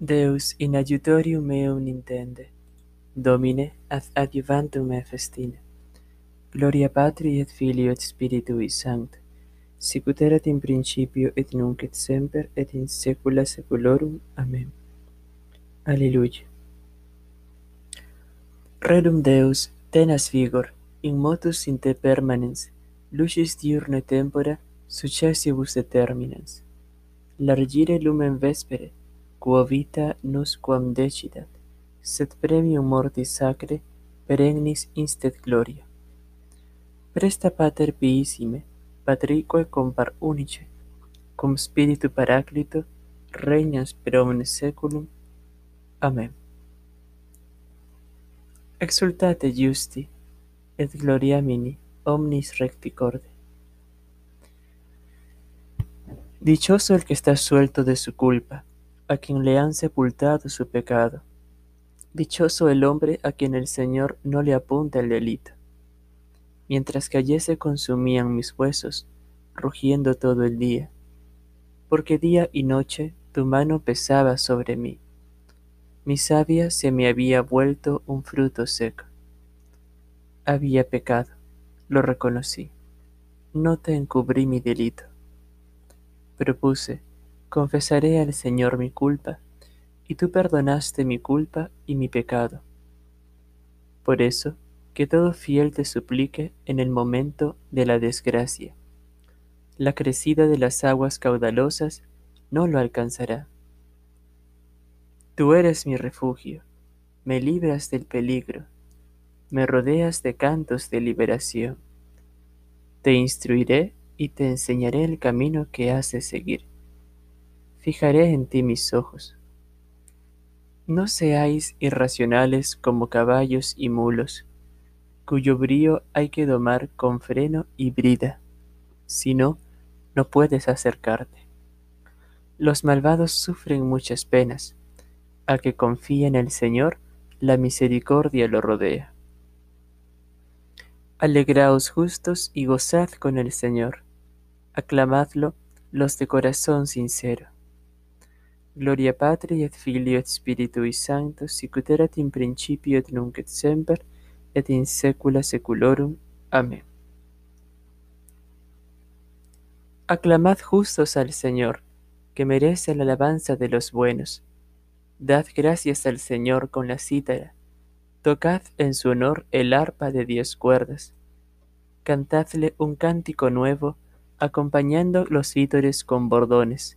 Deus in adiutorium meum intende. Domine, ad adiuvantum me festine. Gloria Patri et Filio et Spiritui Sancto, sicut erat in principio et nunc et semper et in saecula saeculorum. Amen. Alleluia. Redum Deus tenas vigor, in motus in te permanens, lucis diurne tempora, successibus determinans. Largire lumen vespere, quo vita nos quam decidat, sed premium mortis sacre perennis instet gloria. Presta Pater piissime, Patrique compar unice, cum Spiritu Paraclito, regnas per omnes saeculum. Amen. Exultate justi, et gloriamini omnis recti corde. Dichoso el que está suelto de su culpa, a quien le han sepultado su pecado. Dichoso el hombre a quien el Señor no le apunta el delito. Mientras que ayer se consumían mis huesos, rugiendo todo el día, porque día y noche tu mano pesaba sobre mí. Mi savia se me había vuelto un fruto seco. Había pecado, lo reconocí. No te encubrí mi delito propuse, confesaré al Señor mi culpa, y tú perdonaste mi culpa y mi pecado. Por eso, que todo fiel te suplique en el momento de la desgracia. La crecida de las aguas caudalosas no lo alcanzará. Tú eres mi refugio, me libras del peligro, me rodeas de cantos de liberación. Te instruiré y te enseñaré el camino que has de seguir. Fijaré en ti mis ojos. No seáis irracionales como caballos y mulos, cuyo brío hay que domar con freno y brida, si no, no puedes acercarte. Los malvados sufren muchas penas, a que confía en el Señor, la misericordia lo rodea. Alegraos justos y gozad con el Señor aclamadlo los de corazón sincero. Gloria Patri et Filio et Spiritui Sancto, sicut erat in principio et nunc et semper, et in saecula saeculorum. Amén. Aclamad justos al Señor, que merece la alabanza de los buenos. Dad gracias al Señor con la cítara. Tocad en su honor el arpa de diez cuerdas. Cantadle un cántico nuevo, acompañando los vítores con bordones.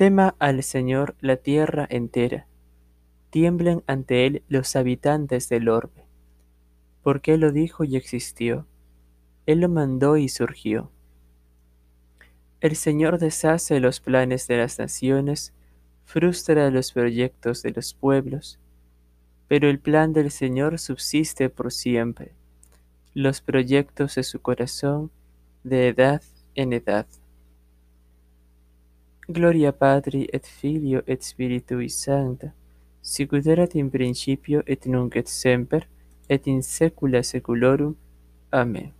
Tema al Señor la tierra entera, tiemblen ante Él los habitantes del orbe, porque Él lo dijo y existió, Él lo mandó y surgió. El Señor deshace los planes de las naciones, frustra los proyectos de los pueblos, pero el plan del Señor subsiste por siempre, los proyectos de su corazón de edad en edad. Gloria Patri et Filio et Spiritui Sancta, sicut erat in principio et nunc et semper, et in saecula saeculorum. Amén.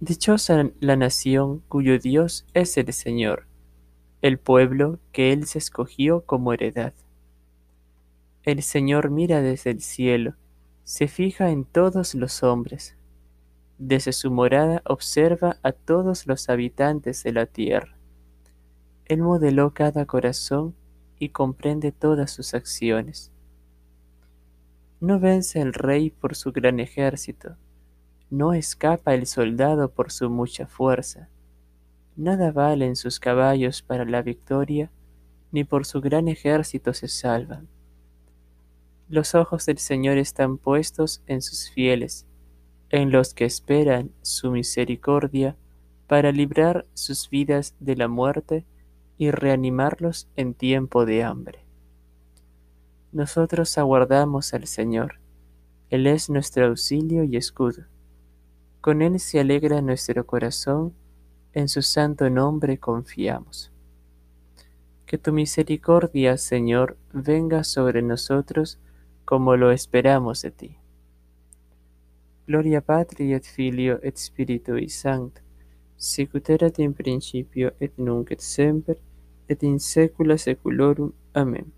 Dichosa la nación cuyo Dios es el Señor, el pueblo que Él se escogió como heredad. El Señor mira desde el cielo, se fija en todos los hombres desde su morada observa a todos los habitantes de la tierra. Él modeló cada corazón y comprende todas sus acciones. No vence el rey por su gran ejército, no escapa el soldado por su mucha fuerza. Nada valen sus caballos para la victoria, ni por su gran ejército se salvan. Los ojos del Señor están puestos en sus fieles, en los que esperan su misericordia para librar sus vidas de la muerte y reanimarlos en tiempo de hambre. Nosotros aguardamos al Señor, Él es nuestro auxilio y escudo. Con Él se alegra nuestro corazón, en su santo nombre confiamos. Que tu misericordia, Señor, venga sobre nosotros como lo esperamos de ti. Gloria Patri et Filio et Spiritui Sancto, sicut erat in principio et nunc et semper et in saecula saeculorum. Amen.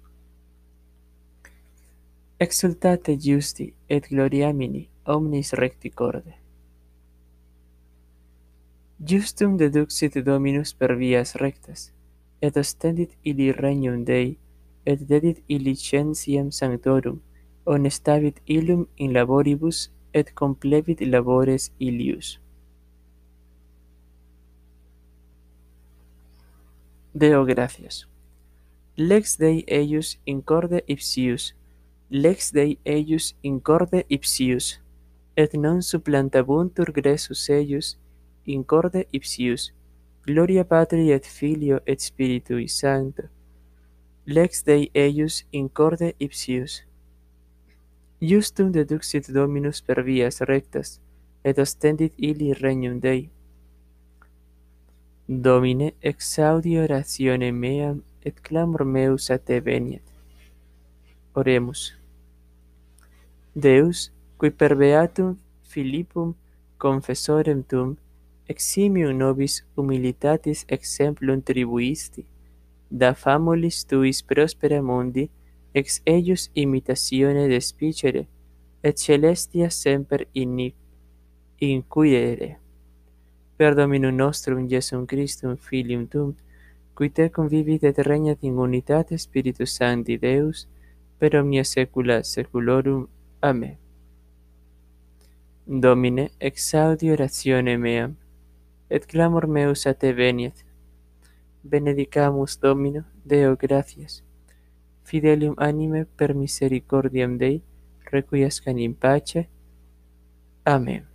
Exultate justi et gloriamini omnis recti corde. Justum deduxit Dominus per vias rectas, et ostendit illi regnum Dei, et dedit illi scientiam sanctorum, honestavit illum in laboribus et complevit labores ilius. Deo gracias. Lex Dei eius incorde ipsius, lex Dei eius incorde ipsius, et non supplantabuntur gressus eius incorde ipsius. Gloria Patri et Filio et Spiritui Sancto. Lex Dei eius incorde ipsius. Justum deduxit Dominus per vias rectas, et ostendit illi regnum Dei. Domine, exaudi oratione meam, et clamor meus a te veniet. Oremus. Deus, qui per beatum Philippum confessorem tum, eximium nobis humilitatis exemplum tribuisti, da famulis tuis prospera mundi, ex eius imitatione despicere, et celestia semper in inquirere. Per Dominum nostrum Iesum Christum Filium Tuum, qui te convivit et regnat in unitate Spiritus Sancti Deus, per omnia saecula saeculorum. Amen. Domine, exaudi oratione meam, et clamor meus a te veniet. Benedicamus Domino, Deo gratias. Fidelium anime per misericordiam Dei, requiescan in pace. Amen.